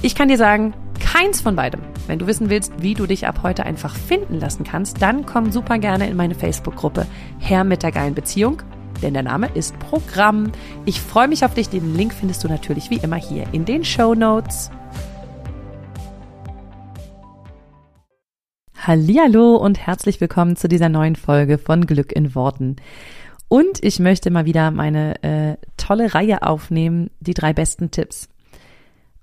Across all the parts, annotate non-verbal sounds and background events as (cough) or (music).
Ich kann dir sagen, keins von beidem. Wenn du wissen willst, wie du dich ab heute einfach finden lassen kannst, dann komm super gerne in meine Facebook-Gruppe Herr mit der geilen Beziehung, denn der Name ist Programm. Ich freue mich auf dich. Den Link findest du natürlich wie immer hier in den Show Notes. Hallihallo und herzlich willkommen zu dieser neuen Folge von Glück in Worten. Und ich möchte mal wieder meine äh, tolle Reihe aufnehmen, die drei besten Tipps.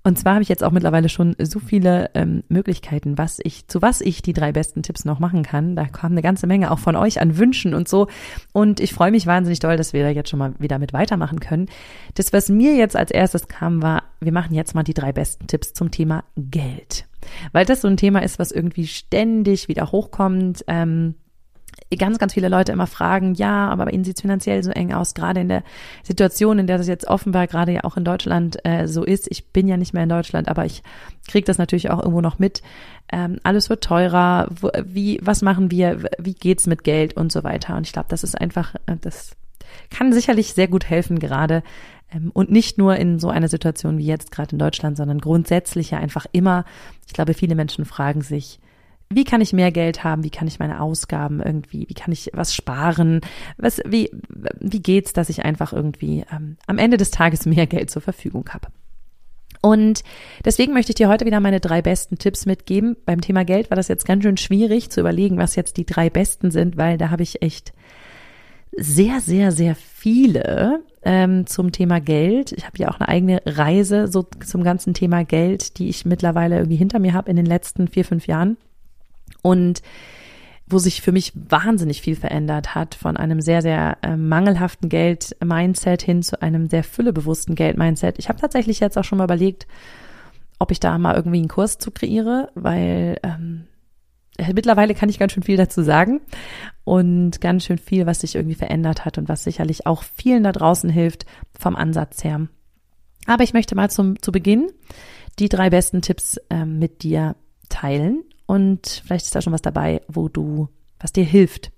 Und zwar habe ich jetzt auch mittlerweile schon so viele ähm, Möglichkeiten, was ich, zu was ich die drei besten Tipps noch machen kann. Da kam eine ganze Menge auch von euch an Wünschen und so. Und ich freue mich wahnsinnig doll, dass wir da jetzt schon mal wieder mit weitermachen können. Das, was mir jetzt als erstes kam, war, wir machen jetzt mal die drei besten Tipps zum Thema Geld. Weil das so ein Thema ist, was irgendwie ständig wieder hochkommt. Ähm, ganz, ganz viele Leute immer fragen, ja, aber bei Ihnen sieht es finanziell so eng aus, gerade in der Situation, in der das jetzt offenbar gerade ja auch in Deutschland äh, so ist. Ich bin ja nicht mehr in Deutschland, aber ich kriege das natürlich auch irgendwo noch mit. Ähm, alles wird teurer, wo, wie, was machen wir, wie geht's mit Geld und so weiter. Und ich glaube, das ist einfach, äh, das kann sicherlich sehr gut helfen, gerade ähm, und nicht nur in so einer Situation wie jetzt gerade in Deutschland, sondern grundsätzlich ja einfach immer. Ich glaube, viele Menschen fragen sich, wie kann ich mehr Geld haben? Wie kann ich meine Ausgaben irgendwie, wie kann ich was sparen? Was, wie, wie geht's, dass ich einfach irgendwie ähm, am Ende des Tages (laughs) mehr Geld zur Verfügung habe? Und deswegen möchte ich dir heute wieder meine drei besten Tipps mitgeben. Beim Thema Geld war das jetzt ganz schön schwierig zu überlegen, was jetzt die drei besten sind, weil da habe ich echt sehr, sehr, sehr viele ähm, zum Thema Geld. Ich habe ja auch eine eigene Reise so zum ganzen Thema Geld, die ich mittlerweile irgendwie hinter mir habe in den letzten vier, fünf Jahren und wo sich für mich wahnsinnig viel verändert hat, von einem sehr, sehr äh, mangelhaften Geld-Mindset hin zu einem sehr füllebewussten Geld-Mindset. Ich habe tatsächlich jetzt auch schon mal überlegt, ob ich da mal irgendwie einen Kurs zu kreiere, weil ähm, äh, mittlerweile kann ich ganz schön viel dazu sagen und ganz schön viel, was sich irgendwie verändert hat und was sicherlich auch vielen da draußen hilft vom Ansatz her. Aber ich möchte mal zum, zu Beginn die drei besten Tipps äh, mit dir teilen und vielleicht ist da schon was dabei, wo du, was dir hilft.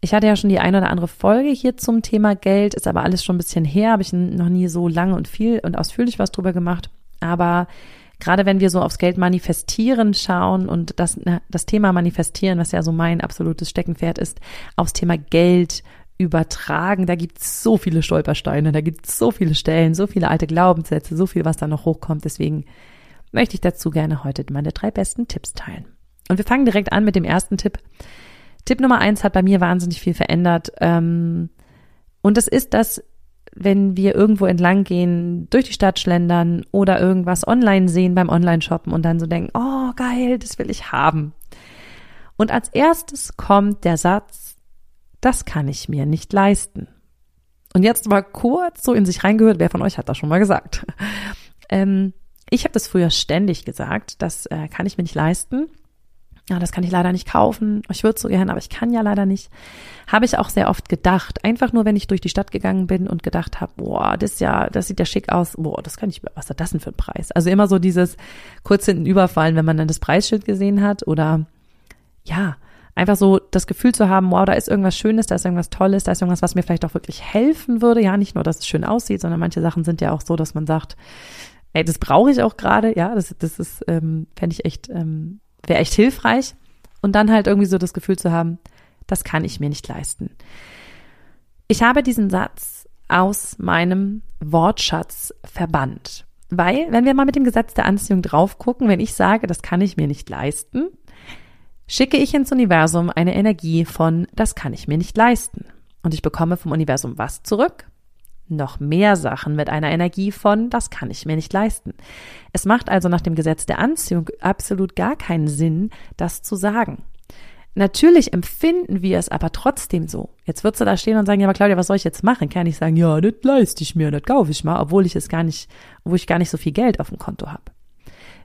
Ich hatte ja schon die eine oder andere Folge hier zum Thema Geld, ist aber alles schon ein bisschen her, habe ich noch nie so lange und viel und ausführlich was drüber gemacht. Aber gerade wenn wir so aufs Geld manifestieren schauen und das, das Thema manifestieren, was ja so mein absolutes Steckenpferd ist, aufs Thema Geld übertragen, da gibt es so viele Stolpersteine, da gibt es so viele Stellen, so viele alte Glaubenssätze, so viel, was da noch hochkommt. Deswegen möchte ich dazu gerne heute meine drei besten Tipps teilen. Und wir fangen direkt an mit dem ersten Tipp. Tipp Nummer eins hat bei mir wahnsinnig viel verändert. Ähm, und das ist, dass wenn wir irgendwo entlang gehen, durch die Stadt schlendern oder irgendwas online sehen beim Online-Shoppen und dann so denken, oh geil, das will ich haben. Und als erstes kommt der Satz, das kann ich mir nicht leisten. Und jetzt mal kurz so in sich reingehört, wer von euch hat das schon mal gesagt? (laughs) Ähm, ich habe das früher ständig gesagt, das äh, kann ich mir nicht leisten. Ja, das kann ich leider nicht kaufen. Ich würde so gern, aber ich kann ja leider nicht. Habe ich auch sehr oft gedacht. Einfach nur, wenn ich durch die Stadt gegangen bin und gedacht habe, boah, das ja, das sieht ja schick aus. Boah, das kann ich, was hat das denn für ein Preis? Also immer so dieses kurz hinten überfallen, wenn man dann das Preisschild gesehen hat oder ja, einfach so das Gefühl zu haben, wow, da ist irgendwas Schönes, da ist irgendwas Tolles, da ist irgendwas, was mir vielleicht auch wirklich helfen würde. Ja, nicht nur, dass es schön aussieht, sondern manche Sachen sind ja auch so, dass man sagt, ey, das brauche ich auch gerade, ja, das, das ist, ähm, fände ich echt, ähm, wäre echt hilfreich. Und dann halt irgendwie so das Gefühl zu haben, das kann ich mir nicht leisten. Ich habe diesen Satz aus meinem Wortschatz verbannt. Weil, wenn wir mal mit dem Gesetz der Anziehung drauf gucken, wenn ich sage, das kann ich mir nicht leisten, schicke ich ins Universum eine Energie von, das kann ich mir nicht leisten. Und ich bekomme vom Universum was zurück? Noch mehr Sachen mit einer Energie von, das kann ich mir nicht leisten. Es macht also nach dem Gesetz der Anziehung absolut gar keinen Sinn, das zu sagen. Natürlich empfinden wir es aber trotzdem so. Jetzt würdest du da stehen und sagen, ja, aber Claudia, was soll ich jetzt machen? Kann ich sagen, ja, das leiste ich mir, das kaufe ich mal, obwohl ich es gar nicht, obwohl ich gar nicht so viel Geld auf dem Konto habe.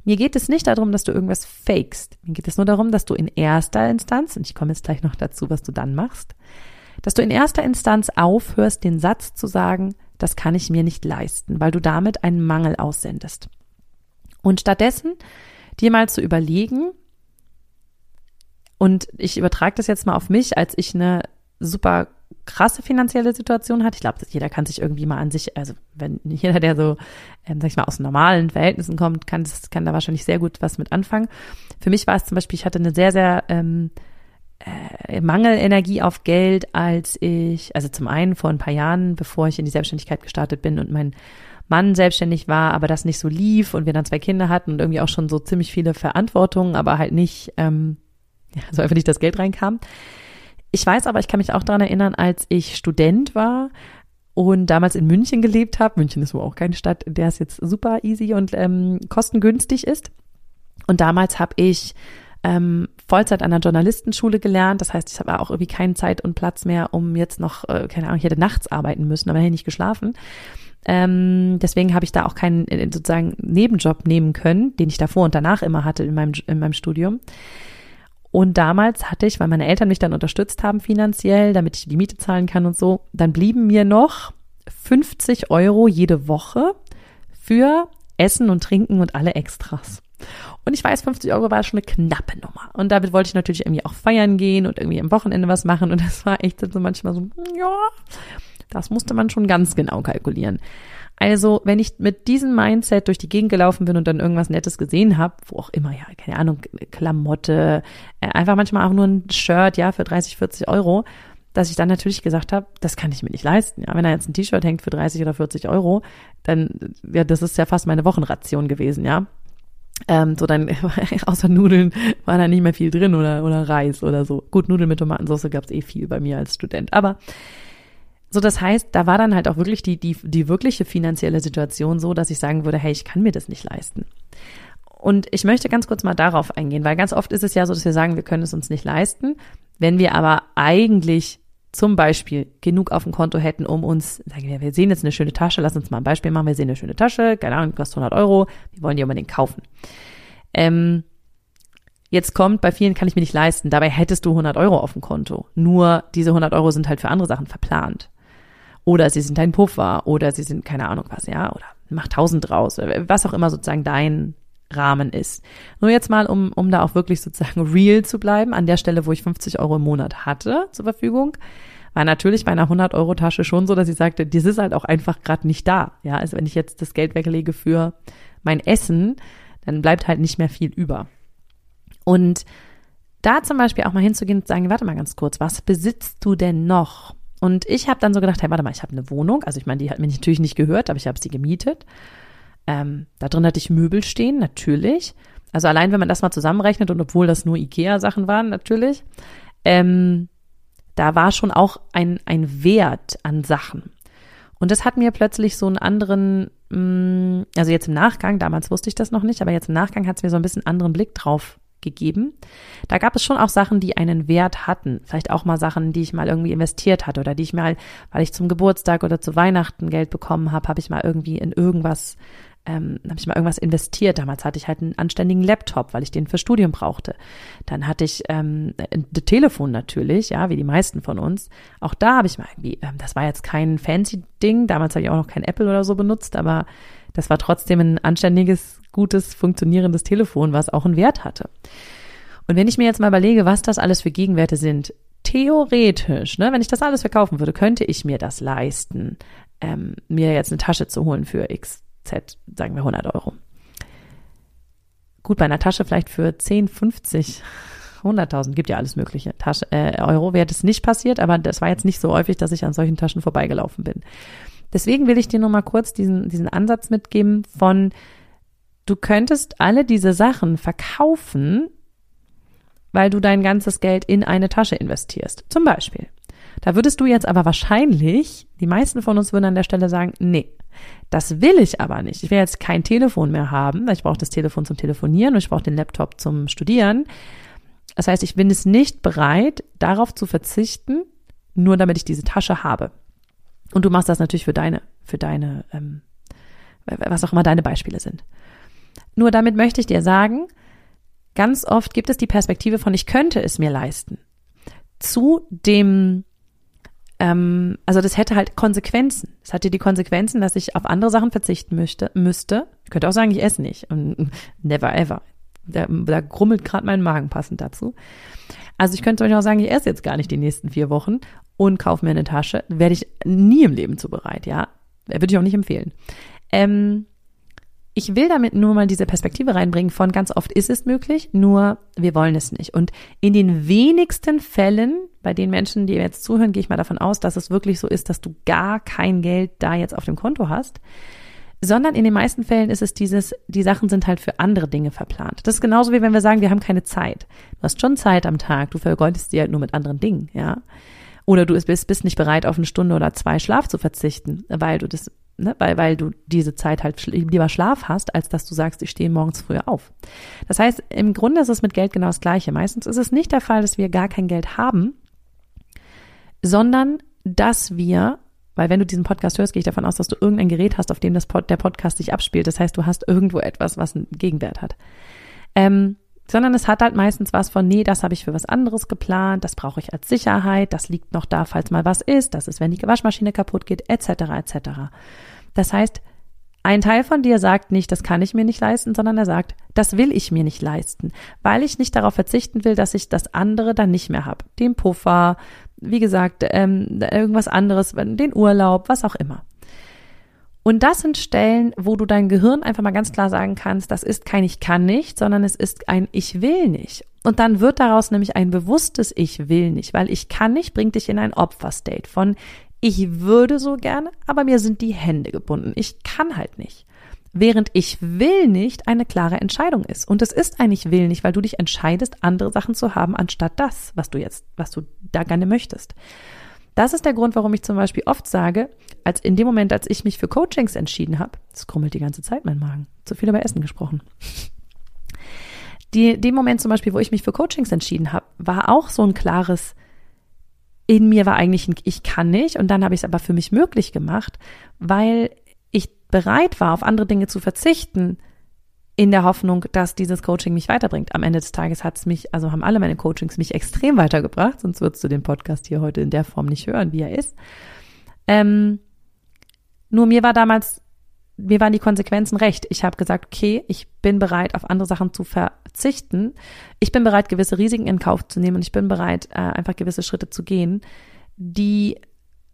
Mir geht es nicht darum, dass du irgendwas fakest. Mir geht es nur darum, dass du in erster Instanz, und ich komme jetzt gleich noch dazu, was du dann machst, dass du in erster Instanz aufhörst, den Satz zu sagen, das kann ich mir nicht leisten, weil du damit einen Mangel aussendest. Und stattdessen dir mal zu überlegen, und ich übertrage das jetzt mal auf mich, als ich eine super krasse finanzielle Situation hat. Ich glaube, jeder kann sich irgendwie mal an sich, also wenn jeder, der so, ähm, sag ich mal, aus normalen Verhältnissen kommt, kann, das, kann da wahrscheinlich sehr gut was mit anfangen. Für mich war es zum Beispiel, ich hatte eine sehr, sehr ähm, äh, Mangelenergie auf Geld, als ich, also zum einen vor ein paar Jahren, bevor ich in die Selbstständigkeit gestartet bin und mein Mann selbstständig war, aber das nicht so lief und wir dann zwei Kinder hatten und irgendwie auch schon so ziemlich viele Verantwortungen, aber halt nicht, ähm, ja, so einfach nicht das Geld reinkam. Ich weiß aber, ich kann mich auch daran erinnern, als ich Student war und damals in München gelebt habe. München ist wohl auch keine Stadt, in der es jetzt super easy und ähm, kostengünstig ist. Und damals habe ich ähm, Vollzeit an der Journalistenschule gelernt. Das heißt, ich habe auch irgendwie keine Zeit und Platz mehr, um jetzt noch, äh, keine Ahnung, ich hätte nachts arbeiten müssen, aber hätte nicht geschlafen. Ähm, deswegen habe ich da auch keinen äh, sozusagen Nebenjob nehmen können, den ich davor und danach immer hatte in meinem, in meinem Studium. Und damals hatte ich, weil meine Eltern mich dann unterstützt haben finanziell, damit ich die Miete zahlen kann und so, dann blieben mir noch 50 Euro jede Woche für Essen und Trinken und alle Extras. Und ich weiß, 50 Euro war schon eine knappe Nummer. Und damit wollte ich natürlich irgendwie auch feiern gehen und irgendwie am Wochenende was machen. Und (laughs) das war echt so manchmal so, ja, das musste man schon ganz genau kalkulieren. Also, wenn ich mit diesem Mindset durch die Gegend gelaufen bin und dann irgendwas Nettes gesehen habe, wo auch immer, ja, keine Ahnung, Klamotte, äh, einfach manchmal auch nur ein Shirt, ja, für 30, 40 Euro, dass ich dann natürlich gesagt habe, das kann ich mir nicht leisten. Ja, wenn da jetzt ein T-Shirt hängt für 30 oder 40 Euro, dann, ja, das ist ja fast meine Wochenration gewesen, ja. Ähm, so dann, (laughs) außer Nudeln war da nicht mehr viel drin oder, oder Reis oder so. Gut, Nudeln mit Tomatensauce gab's eh viel bei mir als Student. Aber so, das heißt, da war dann halt auch wirklich die, die, die wirkliche finanzielle Situation so, dass ich sagen würde, hey, ich kann mir das nicht leisten. Und ich möchte ganz kurz mal darauf eingehen, weil ganz oft ist es ja so, dass wir sagen, wir können es uns nicht leisten. Wenn wir aber eigentlich zum Beispiel genug auf dem Konto hätten, um uns, sagen wir, wir sehen jetzt eine schöne Tasche, lass uns mal ein Beispiel machen, wir sehen eine schöne Tasche, keine Ahnung, kostet 100 Euro, wir wollen die unbedingt kaufen. Ähm, jetzt kommt, bei vielen kann ich mir nicht leisten, dabei hättest du 100 Euro auf dem Konto. Nur diese 100 Euro sind halt für andere Sachen verplant. Oder sie sind ein Puffer oder sie sind keine Ahnung was, ja, oder mach tausend draus, was auch immer sozusagen dein Rahmen ist. Nur jetzt mal, um, um da auch wirklich sozusagen (laughs) real zu bleiben, an der Stelle, wo ich 50 Euro im Monat hatte zur Verfügung, war natürlich bei einer 100-Euro-Tasche schon so, dass ich sagte, das ist halt auch einfach gerade nicht da. Ja, also wenn ich jetzt das Geld weglege für mein Essen, dann bleibt halt nicht mehr viel über. Und da zum Beispiel auch mal hinzugehen und sagen, warte mal ganz kurz, was besitzt du denn noch? Und ich habe dann so gedacht, hey, warte mal, ich habe eine Wohnung. Also ich meine, die hat mir natürlich nicht gehört, aber ich habe sie gemietet. Ähm, da drin hatte ich Möbel stehen, natürlich. Also allein, wenn man das mal zusammenrechnet und obwohl das nur Ikea-Sachen waren, natürlich, ähm, da war schon auch ein, ein Wert an Sachen. Und das hat mir plötzlich so einen anderen, mh, mm, also jetzt im Nachgang, damals wusste ich das noch nicht, aber jetzt im Nachgang hat es mir so ein bisschen anderen Blick drauf gegeben. Da gab es schon auch Sachen, die einen Wert hatten. Vielleicht auch mal Sachen, die ich mal irgendwie investiert hatte oder die ich mal, weil ich zum Geburtstag oder zu Weihnachten Geld bekommen habe, habe ich mal irgendwie in irgendwas ähm, habe ich mal irgendwas investiert. Damals hatte ich halt einen anständigen Laptop, weil ich den für Studium brauchte. Dann hatte ich ähm, ein Telefon natürlich, ja, wie die meisten von uns. Auch da habe ich mal irgendwie, ähm, das war jetzt kein fancy Ding. Damals habe ich auch noch kein Apple oder so benutzt, aber das war trotzdem ein anständiges, gutes, funktionierendes Telefon, was auch einen Wert hatte. Und wenn ich mir jetzt mal überlege, was das alles für Gegenwerte sind, theoretisch, ne, wenn ich das alles verkaufen würde, könnte ich mir das leisten, ähm, mir jetzt eine Tasche zu holen für XZ, sagen wir 100 Euro. Gut, bei einer Tasche vielleicht für 10, 50, 100.000, gibt ja alles mögliche Tasche, äh, Euro, wäre das nicht passiert, aber das war jetzt nicht so häufig, dass ich an solchen Taschen vorbeigelaufen bin. Deswegen will ich dir nur mal kurz diesen, diesen Ansatz mitgeben von, du könntest alle diese Sachen verkaufen, weil du dein ganzes Geld in eine Tasche investierst. Zum Beispiel. Da würdest du jetzt aber wahrscheinlich, die meisten von uns würden an der Stelle sagen, nee, das will ich aber nicht. Ich will jetzt kein Telefon mehr haben, weil ich brauche das Telefon zum Telefonieren und ich brauche den Laptop zum Studieren. Das heißt, ich bin es nicht bereit, darauf zu verzichten, nur damit ich diese Tasche habe. Und du machst das natürlich für deine, für deine, ähm, was auch immer deine Beispiele sind. Nur damit möchte ich dir sagen, ganz oft gibt es die Perspektive von, ich könnte es mir leisten. Zu dem, ähm, also das hätte halt Konsequenzen. Es hatte die Konsequenzen, dass ich auf andere Sachen verzichten möchte, müsste. Ich könnte auch sagen, ich esse nicht. Und (laughs) never ever. Da, da grummelt gerade mein Magen passend dazu. Also ich könnte euch auch sagen, ich esse jetzt gar nicht die nächsten vier Wochen und kaufe mir eine Tasche. Werde ich nie im Leben zu bereit, ja. Würde ich auch nicht empfehlen. Ähm, ich will damit nur mal diese Perspektive reinbringen von ganz oft ist es möglich, nur wir wollen es nicht. Und in den wenigsten Fällen, bei den Menschen, die jetzt zuhören, gehe ich mal davon aus, dass es wirklich so ist, dass du gar kein Geld da jetzt auf dem Konto hast, sondern in den meisten Fällen ist es dieses, die Sachen sind halt für andere Dinge verplant. Das ist genauso wie wenn wir sagen, wir haben keine Zeit. Du hast schon Zeit am Tag, du vergeudest sie halt nur mit anderen Dingen, ja. Oder du bist, bist nicht bereit, auf eine Stunde oder zwei Schlaf zu verzichten, weil du das ne, weil, weil du diese Zeit halt lieber Schlaf hast, als dass du sagst, ich stehe morgens früher auf. Das heißt, im Grunde ist es mit Geld genau das Gleiche. Meistens ist es nicht der Fall, dass wir gar kein Geld haben, sondern dass wir, weil wenn du diesen Podcast hörst, gehe ich davon aus, dass du irgendein Gerät hast, auf dem das Pod, der Podcast sich abspielt. Das heißt, du hast irgendwo etwas, was einen Gegenwert hat. Ähm, sondern es hat halt meistens was von, nee, das habe ich für was anderes geplant, das brauche ich als Sicherheit, das liegt noch da, falls mal was ist, das ist, wenn die Waschmaschine kaputt geht, etc., etc. Das heißt, ein Teil von dir sagt nicht, das kann ich mir nicht leisten, sondern er sagt, das will ich mir nicht leisten, weil ich nicht darauf verzichten will, dass ich das andere dann nicht mehr habe. Den Puffer, wie gesagt, ähm, irgendwas anderes, den Urlaub, was auch immer. Und das sind Stellen, wo du dein Gehirn einfach mal ganz klar sagen kannst, das ist kein Ich kann nicht, sondern es ist ein Ich will nicht. Und dann wird daraus nämlich ein bewusstes Ich will nicht, weil ich kann nicht bringt dich in ein Opferstate von ich würde so gerne, aber mir sind die Hände gebunden. Ich kann halt nicht. Während ich will nicht eine klare Entscheidung ist. Und es ist ein Ich will nicht, weil du dich entscheidest, andere Sachen zu haben, anstatt das, was du jetzt, was du da gerne möchtest. Das ist der Grund, warum ich zum Beispiel oft sage, als in dem Moment, als ich mich für Coachings entschieden habe, es krummelt die ganze Zeit mein Magen, zu viel über Essen gesprochen. Die, dem Moment zum Beispiel, wo ich mich für Coachings entschieden habe, war auch so ein klares, in mir war eigentlich ein Ich kann nicht und dann habe ich es aber für mich möglich gemacht, weil ich bereit war, auf andere Dinge zu verzichten, in der Hoffnung, dass dieses Coaching mich weiterbringt. Am Ende des Tages hat es mich, also haben alle meine Coachings mich extrem weitergebracht, sonst würdest du den Podcast hier heute in der Form nicht hören, wie er ist. Ähm, nur mir war damals, mir waren die Konsequenzen recht. Ich habe gesagt, okay, ich bin bereit, auf andere Sachen zu verzichten. Ich bin bereit, gewisse Risiken in Kauf zu nehmen und ich bin bereit, äh, einfach gewisse Schritte zu gehen, die,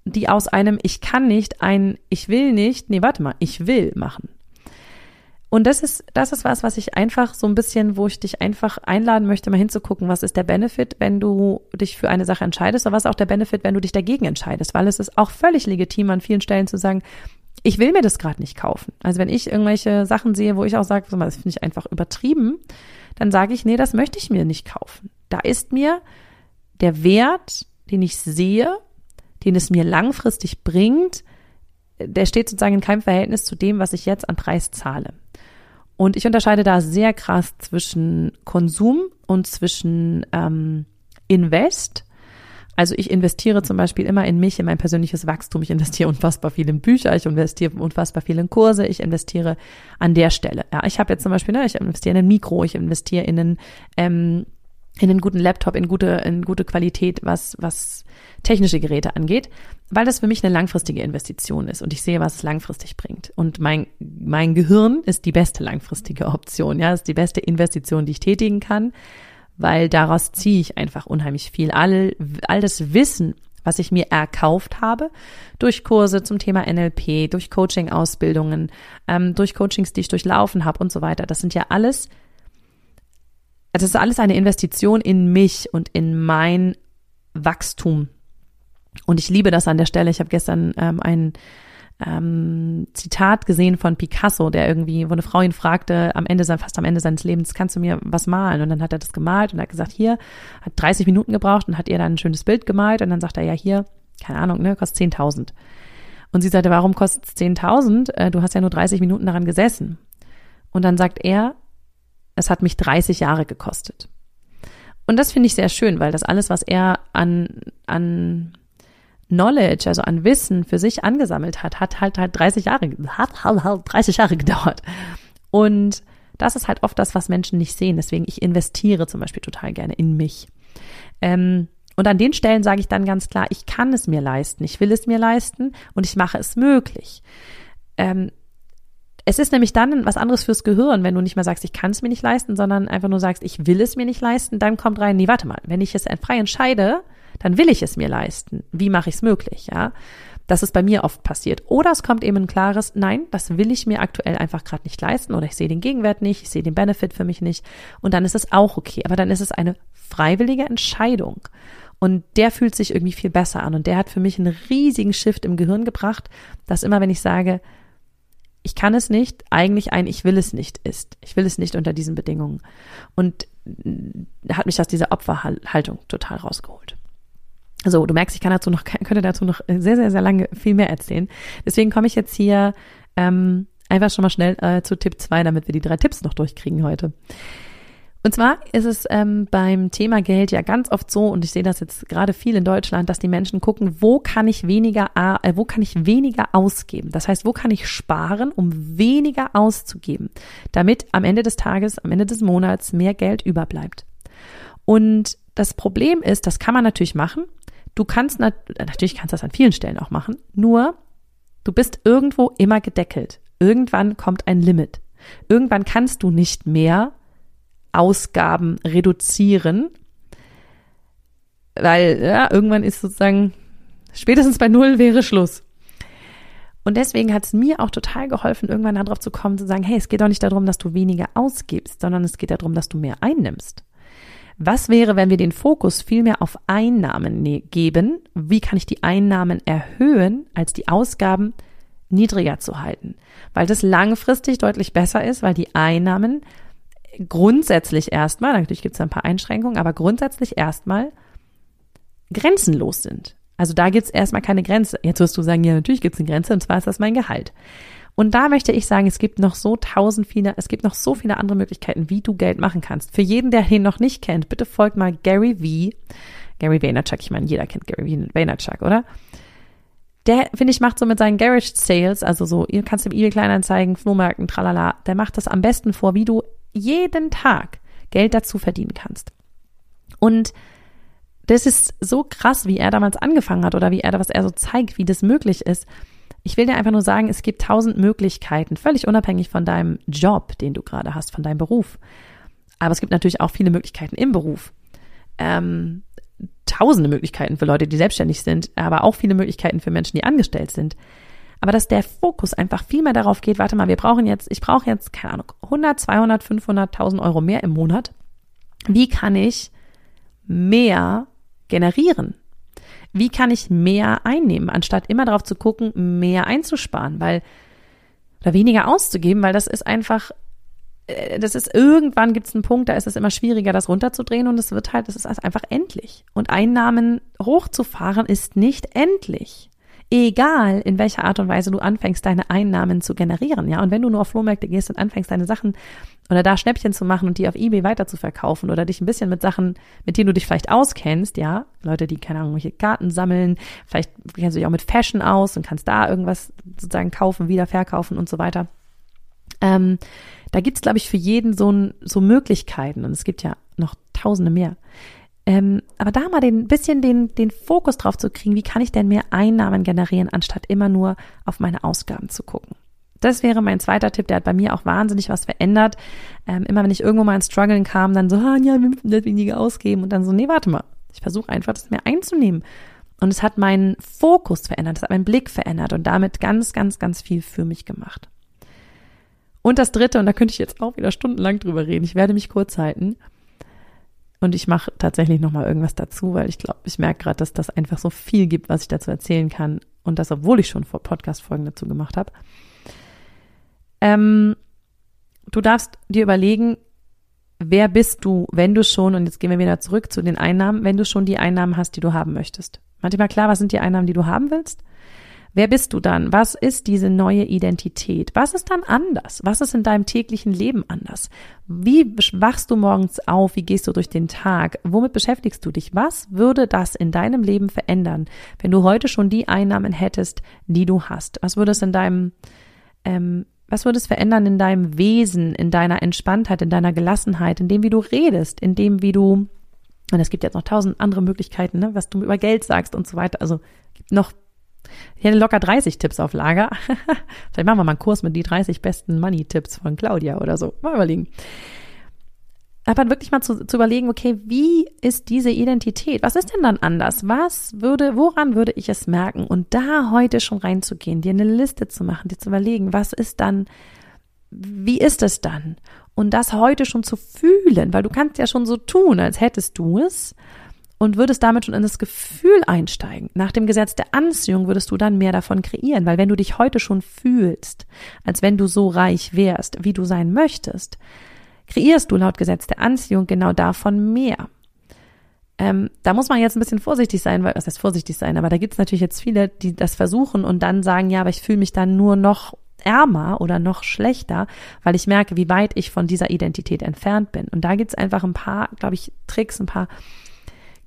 die aus einem Ich kann nicht ein Ich will nicht, nee, warte mal, ich will machen. Und das ist, das ist was, was ich einfach so ein bisschen, wo ich dich einfach einladen möchte, mal hinzugucken, was ist der Benefit, wenn du dich für eine Sache entscheidest, oder was ist auch der Benefit, wenn du dich dagegen entscheidest, weil es ist auch völlig legitim an vielen Stellen zu sagen, ich will mir das gerade nicht kaufen. Also wenn ich irgendwelche Sachen sehe, wo ich auch sage, das finde ich einfach übertrieben, dann sage ich, nee, das möchte ich mir nicht kaufen. Da ist mir der Wert, den ich sehe, den es mir langfristig bringt, der steht sozusagen in keinem Verhältnis zu dem, was ich jetzt an Preis zahle. Und ich unterscheide da sehr krass zwischen Konsum und zwischen ähm, Invest. Also ich investiere zum Beispiel immer in mich, in mein persönliches Wachstum. Ich investiere unfassbar viel in Bücher, ich investiere unfassbar viel in Kurse, ich investiere an der Stelle. Ja, ich habe jetzt zum Beispiel, ne, ich investiere in ein Mikro, ich investiere in einen, ähm, in einen guten Laptop, in gute, in gute Qualität, was, was technische Geräte angeht, weil das für mich eine langfristige Investition ist und ich sehe, was es langfristig bringt. Und mein, mein Gehirn ist die beste langfristige Option, ja, ist die beste Investition, die ich tätigen kann, weil daraus ziehe ich einfach unheimlich viel. All, all das Wissen, was ich mir erkauft habe, durch Kurse zum Thema NLP, durch Coaching-Ausbildungen, ähm, durch Coachings, die ich durchlaufen habe und so weiter. Das sind ja alles, das ist alles eine Investition in mich und in mein Wachstum und ich liebe das an der Stelle. Ich habe gestern ähm, ein, ähm, Zitat gesehen von Picasso, der irgendwie, wo eine Frau ihn fragte, am Ende, fast am Ende seines Lebens, kannst du mir was malen? Und dann hat er das gemalt und hat gesagt, hier, hat 30 Minuten gebraucht und hat ihr dann ein schönes Bild gemalt und dann sagt er, ja, hier, keine Ahnung, ne, kostet 10.000. Und sie sagte, warum kostet es 10.000? Äh, du hast ja nur 30 Minuten daran gesessen. Und dann sagt er, es hat mich 30 Jahre gekostet. Und das finde ich sehr schön, weil das alles, was er an, an Knowledge, also an Wissen für sich angesammelt hat, hat halt halt 30 Jahre, hat halt, halt 30 Jahre gedauert. Und das ist halt oft das, was Menschen nicht sehen. Deswegen, ich investiere zum Beispiel total gerne in mich. Ähm, und an den Stellen sage ich dann ganz klar, ich kann es mir leisten, ich will es mir leisten und ich mache es möglich. Ähm, es ist nämlich dann was anderes fürs Gehirn, wenn du nicht mehr sagst, ich kann es mir nicht leisten, sondern einfach nur sagst, ich will es mir nicht leisten, dann kommt rein, nee, warte mal, wenn ich es frei entscheide, dann will ich es mir leisten. Wie mache ich es möglich, ja? Das ist bei mir oft passiert. Oder es kommt eben ein klares, nein, das will ich mir aktuell einfach gerade nicht leisten oder ich sehe den Gegenwert nicht, ich sehe den Benefit für mich nicht und dann ist es auch okay. Aber dann ist es eine freiwillige Entscheidung. Und der fühlt sich irgendwie viel besser an. Und der hat für mich einen riesigen Shift im Gehirn gebracht, dass immer, wenn ich sage, ich kann es nicht, eigentlich ein Ich will es nicht ist. Ich will es nicht unter diesen Bedingungen. Und hat mich aus dieser Opferhaltung total rausgeholt. So, du merkst, ich kann dazu noch, (laughs) könnte dazu noch sehr, sehr, sehr lange viel mehr erzählen. Deswegen komme ich jetzt hier ähm, einfach schon mal schnell äh, zu Tipp zwei, damit wir die drei Tipps noch durchkriegen heute. Und zwar ist es ähm, beim Thema Geld ja ganz oft so, und ich sehe das jetzt gerade viel in Deutschland, dass die Menschen gucken, wo kann ich weniger, äh, wo kann ich weniger ausgeben? Das heißt, wo kann ich sparen, um weniger auszugeben, damit am Ende des Tages, am Ende des Monats mehr Geld überbleibt. Und das Problem ist, das kann man natürlich machen. Du kannst nat natürlich kannst das an vielen Stellen auch machen. Nur du bist irgendwo immer gedeckelt. Irgendwann kommt ein Limit. Irgendwann kannst du nicht mehr Ausgaben reduzieren, weil ja, irgendwann ist sozusagen spätestens bei Null wäre Schluss. Und deswegen hat es mir auch total geholfen, irgendwann darauf zu kommen, zu sagen, hey, es geht doch nicht darum, dass du weniger ausgibst, sondern es geht darum, dass du mehr einnimmst. Was wäre, wenn wir den Fokus viel mehr auf Einnahmen ne-, geben? Wie kann ich die Einnahmen erhöhen, als die Ausgaben niedriger zu halten? Weil das langfristig deutlich besser ist, weil die Einnahmen grundsätzlich erstmal, natürlich gibt es ein paar Einschränkungen, aber grundsätzlich erstmal grenzenlos sind. Also da gibt es erstmal keine Grenze. Jetzt wirst du sagen, ja, natürlich gibt es eine Grenze, und zwar ist das mein Gehalt. Und da möchte ich sagen, es gibt noch so tausend viele, es gibt noch so viele andere Möglichkeiten, wie du Geld machen kannst. Für jeden, der ihn noch nicht kennt, bitte folgt mal Gary V. Gary Vaynerchuk, ich meine, jeder kennt Gary Vaynerchuk, oder? Der, finde ich, macht so mit seinen Garage Sales, also so, ihr kannst im eBay Kleinanzeigen, Flohmärkten, tralala, der macht das am besten vor, wie du jeden Tag Geld dazu verdienen kannst. Und das ist so krass, wie er damals angefangen hat oder wie er, was er so zeigt, wie das möglich ist. Ich will dir einfach nur sagen, es gibt tausend Möglichkeiten, völlig unabhängig von deinem Job, den du gerade hast, von deinem Beruf. Aber es gibt natürlich auch viele Möglichkeiten im Beruf. Ähm, tausende Möglichkeiten für Leute, die selbstständig sind, aber auch viele Möglichkeiten für Menschen, die angestellt sind. Aber dass der Fokus einfach viel mehr darauf geht, warte mal, wir brauchen jetzt, ich brauche jetzt, keine Ahnung, 100, 200, 500, 1000 Euro mehr im Monat. Wie kann ich mehr generieren? wie kann ich mehr einnehmen, anstatt immer darauf zu gucken, mehr einzusparen, weil oder weniger auszugeben, weil das ist einfach, äh, das ist irgendwann gibt es einen Punkt, da ist es immer schwieriger, das runterzudrehen und es wird halt, es ist einfach endlich. Und Einnahmen hochzufahren ist nicht endlich egal in welcher Art und Weise du anfängst, deine Einnahmen zu generieren, ja. Und wenn du nur auf Flohmärkte gehst und anfängst, deine Sachen oder da Schnäppchen zu machen und die auf Ebay weiter zu verkaufen oder dich ein bisschen mit Sachen, mit denen du dich vielleicht auskennst, ja, Leute, die keine Ahnung, welche Karten sammeln, vielleicht kennst du dich auch mit Fashion aus und kannst da irgendwas sozusagen kaufen, wieder verkaufen und so weiter. Ähm, da gibt's, glaube ich, für jeden so, so Möglichkeiten und es gibt ja noch tausende mehr. Ähm, aber da mal den bisschen den, den Fokus drauf zu kriegen, wie kann ich denn mehr Einnahmen generieren, anstatt immer nur auf meine Ausgaben zu gucken. Das wäre mein zweiter Tipp, der hat bei mir auch wahnsinnig was verändert. Ähm, immer wenn ich irgendwo mal ins Struggeln kam, dann so, ah, ja, wir müssen das weniger ausgeben und dann so, nee, warte mal. Ich versuche einfach, das mehr einzunehmen. Und es hat meinen Fokus verändert, es hat meinen Blick verändert und damit ganz, ganz, ganz viel für mich gemacht. Und das dritte, und da könnte ich jetzt auch wieder stundenlang drüber reden, ich werde mich kurz halten, und ich mache tatsächlich nochmal irgendwas dazu, weil ich glaube, ich merke gerade, dass das einfach so viel gibt, was ich dazu erzählen kann. Und das, obwohl ich schon Podcast-Folgen dazu gemacht habe. Ähm, du darfst dir überlegen, wer bist du, wenn du schon, und jetzt gehen wir wieder zurück zu den Einnahmen, wenn du schon die Einnahmen hast, die du haben möchtest. Manchmal klar, was sind die Einnahmen, die du haben willst? Wer bist du dann? Was ist diese neue Identität? Was ist dann anders? Was ist in deinem täglichen Leben anders? Wie wachst du morgens auf? Wie gehst du durch den Tag? Womit beschäftigst du dich? Was würde das in deinem Leben verändern, wenn du heute schon die Einnahmen hättest, die du hast? Was würde es in deinem, ähm, was würde es verändern in deinem Wesen, in deiner Entspanntheit, in deiner Gelassenheit, in dem, wie du redest, in dem, wie du und es gibt jetzt noch tausend andere Möglichkeiten, ne, was du über Geld sagst und so weiter. Also noch ich hätte locker 30 Tipps auf Lager. (laughs) Vielleicht machen wir mal einen Kurs mit die 30 besten Money-Tipps von Claudia oder so. Mal überlegen. Aber wirklich mal zu, zu überlegen, okay, wie ist diese Identität? Was ist denn dann anders? Was würde, woran würde ich es merken? Und da heute schon reinzugehen, dir eine Liste zu machen, dir zu überlegen, was ist dann, wie ist es dann? Und das heute schon zu fühlen, weil du kannst ja schon so tun, als hättest du es und würdest damit schon in das Gefühl einsteigen. Nach dem Gesetz der Anziehung würdest du dann mehr davon kreieren, weil wenn du dich heute schon fühlst, als wenn du so reich wärst, wie du sein möchtest, kreierst du laut Gesetz der Anziehung genau davon mehr. Ähm, da muss man jetzt ein bisschen vorsichtig sein, weil, das heißt vorsichtig sein, aber da gibt es natürlich jetzt viele, die das versuchen und dann sagen, ja, aber ich fühle mich dann nur noch ärmer oder noch schlechter, weil ich merke, wie weit ich von dieser Identität entfernt bin. Und da gibt es einfach ein paar, glaube ich, Tricks, ein paar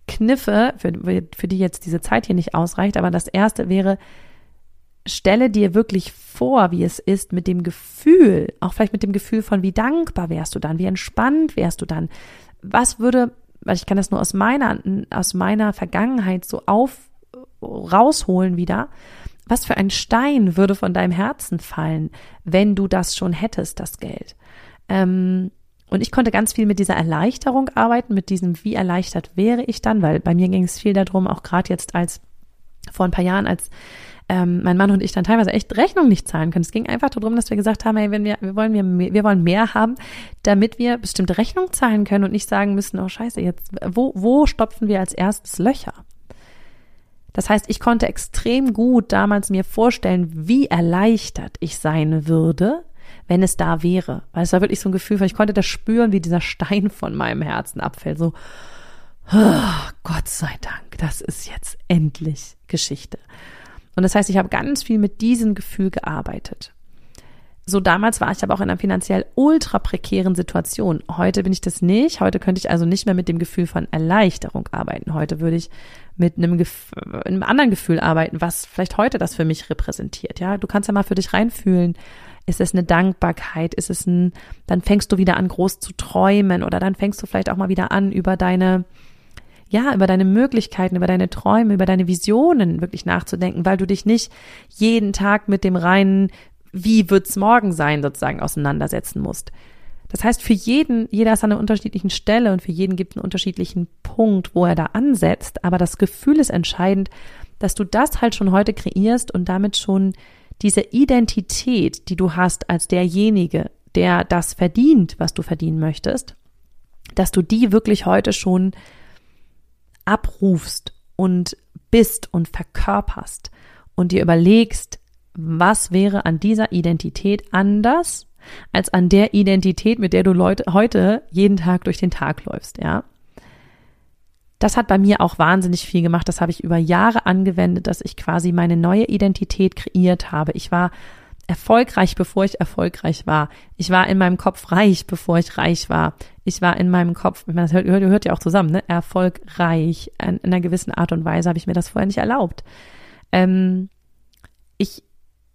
Kniffe, für, für die jetzt diese Zeit hier nicht ausreicht, aber das erste wäre, stelle dir wirklich vor, wie es ist mit dem Gefühl, auch vielleicht mit dem Gefühl von, wie dankbar wärst du dann, wie entspannt wärst du dann. Was würde, weil ich kann das nur aus meiner, aus meiner Vergangenheit so auf, rausholen wieder. Was für ein Stein würde von deinem Herzen fallen, wenn du das schon hättest, das Geld? Ähm, und ich konnte ganz viel mit dieser Erleichterung arbeiten, mit diesem, wie erleichtert wäre ich dann, weil bei mir ging es viel darum, auch gerade jetzt als vor ein paar Jahren, als ähm, mein Mann und ich dann teilweise echt Rechnung nicht zahlen können. Es ging einfach darum, dass wir gesagt haben, hey, wenn wir, wir wollen mehr, wir wollen mehr haben, damit wir bestimmte Rechnung zahlen können und nicht sagen müssen, oh Scheiße, jetzt, wo, wo stopfen wir als erstes Löcher? Das heißt, ich konnte extrem gut damals mir vorstellen, wie erleichtert ich sein würde, wenn es da wäre. Weil es war wirklich so ein Gefühl, weil ich konnte das spüren, wie dieser Stein von meinem Herzen abfällt. So, oh, Gott sei Dank, das ist jetzt endlich Geschichte. Und das heißt, ich habe ganz viel mit diesem Gefühl gearbeitet. So damals war ich aber auch in einer finanziell ultra prekären Situation. Heute bin ich das nicht. Heute könnte ich also nicht mehr mit dem Gefühl von Erleichterung arbeiten. Heute würde ich mit einem, einem anderen Gefühl arbeiten, was vielleicht heute das für mich repräsentiert. Ja, du kannst ja mal für dich reinfühlen. Ist es eine Dankbarkeit? Ist es ein, dann fängst du wieder an, groß zu träumen oder dann fängst du vielleicht auch mal wieder an, über deine, ja, über deine Möglichkeiten, über deine Träume, über deine Visionen wirklich nachzudenken, weil du dich nicht jeden Tag mit dem reinen, wie wird's morgen sein, sozusagen auseinandersetzen musst. Das heißt, für jeden, jeder ist an einer unterschiedlichen Stelle und für jeden gibt es einen unterschiedlichen Punkt, wo er da ansetzt. Aber das Gefühl ist entscheidend, dass du das halt schon heute kreierst und damit schon diese Identität, die du hast als derjenige, der das verdient, was du verdienen möchtest, dass du die wirklich heute schon abrufst und bist und verkörperst und dir überlegst, was wäre an dieser Identität anders als an der Identität, mit der du Leute heute jeden Tag durch den Tag läufst, ja? Das hat bei mir auch wahnsinnig viel gemacht. Das habe ich über Jahre angewendet, dass ich quasi meine neue Identität kreiert habe. Ich war erfolgreich, bevor ich erfolgreich war. Ich war in meinem Kopf reich, bevor ich reich war. Ich war in meinem Kopf, das hört, hört ja auch zusammen, ne? erfolgreich. In, in einer gewissen Art und Weise habe ich mir das vorher nicht erlaubt. Ähm, ich,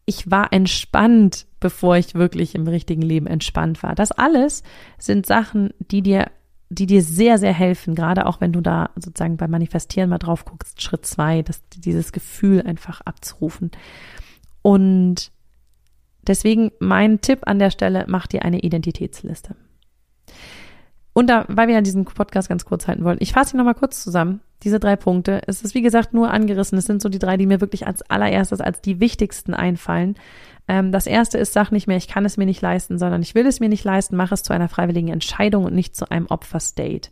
ich war entspannt, bevor ich wirklich im richtigen Leben entspannt war. Das alles sind Sachen, die dir die dir sehr, sehr helfen, gerade auch wenn du da sozusagen beim Manifestieren mal drauf guckst, Schritt zwei, das, dieses Gefühl einfach abzurufen. Und deswegen mein Tipp an der Stelle, mach dir eine Identitätsliste. Und da, weil wir ja diesen Podcast ganz kurz halten wollen, ich fasse ihn nochmal kurz zusammen. Diese drei Punkte. Es ist, wie gesagt, nur angerissen. Es sind so die drei, die mir wirklich als allererstes, als die wichtigsten einfallen. Ähm, das erste ist, sag nicht mehr, ich kann es mir nicht leisten, sondern ich will es mir nicht leisten, mach es zu einer freiwilligen Entscheidung und nicht zu einem Opferstate.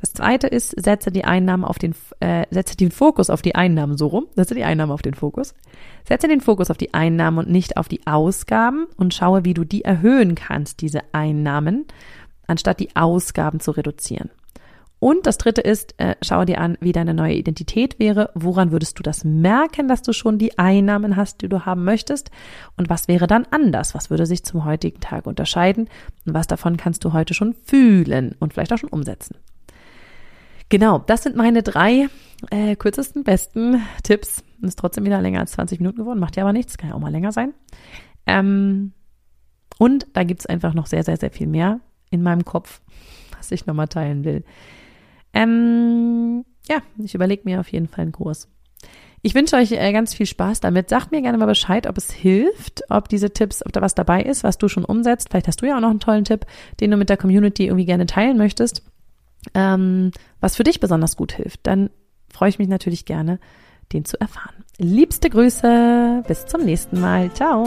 Das zweite ist, setze die Einnahmen auf den, äh, setze den Fokus auf die Einnahmen so rum, setze die Einnahmen auf den Fokus. Setze den Fokus auf die Einnahmen und nicht auf die Ausgaben und schaue, wie du die erhöhen kannst, diese Einnahmen, anstatt die Ausgaben zu reduzieren. Und das dritte ist, äh, schaue dir an, wie deine neue Identität wäre. Woran würdest du das merken, dass du schon die Einnahmen hast, die du haben möchtest? Und was wäre dann anders? Was würde sich zum heutigen Tag unterscheiden? Und was davon kannst du heute schon fühlen und vielleicht auch schon umsetzen? Genau, das sind meine drei äh, kürzesten, besten Tipps. Ist trotzdem wieder länger als 20 Minuten geworden, macht ja aber nichts, kann ja auch mal länger sein. Ähm, und da gibt's einfach noch sehr, sehr, sehr viel mehr in meinem Kopf, was ich nochmal teilen will. Ähm, ja, ich überlege mir auf jeden Fall einen Kurs. Ich wünsche euch äh, ganz viel Spaß damit. Sagt mir gerne mal Bescheid, ob es hilft, ob diese Tipps, ob da was dabei ist, was du schon umsetzt. Vielleicht hast du ja auch noch einen tollen Tipp, den du mit der Community irgendwie gerne teilen möchtest ähm, was für dich besonders gut hilft, dann freue ich mich natürlich gerne, den zu erfahren. Liebste Grüße, bis zum nächsten Mal. Ciao.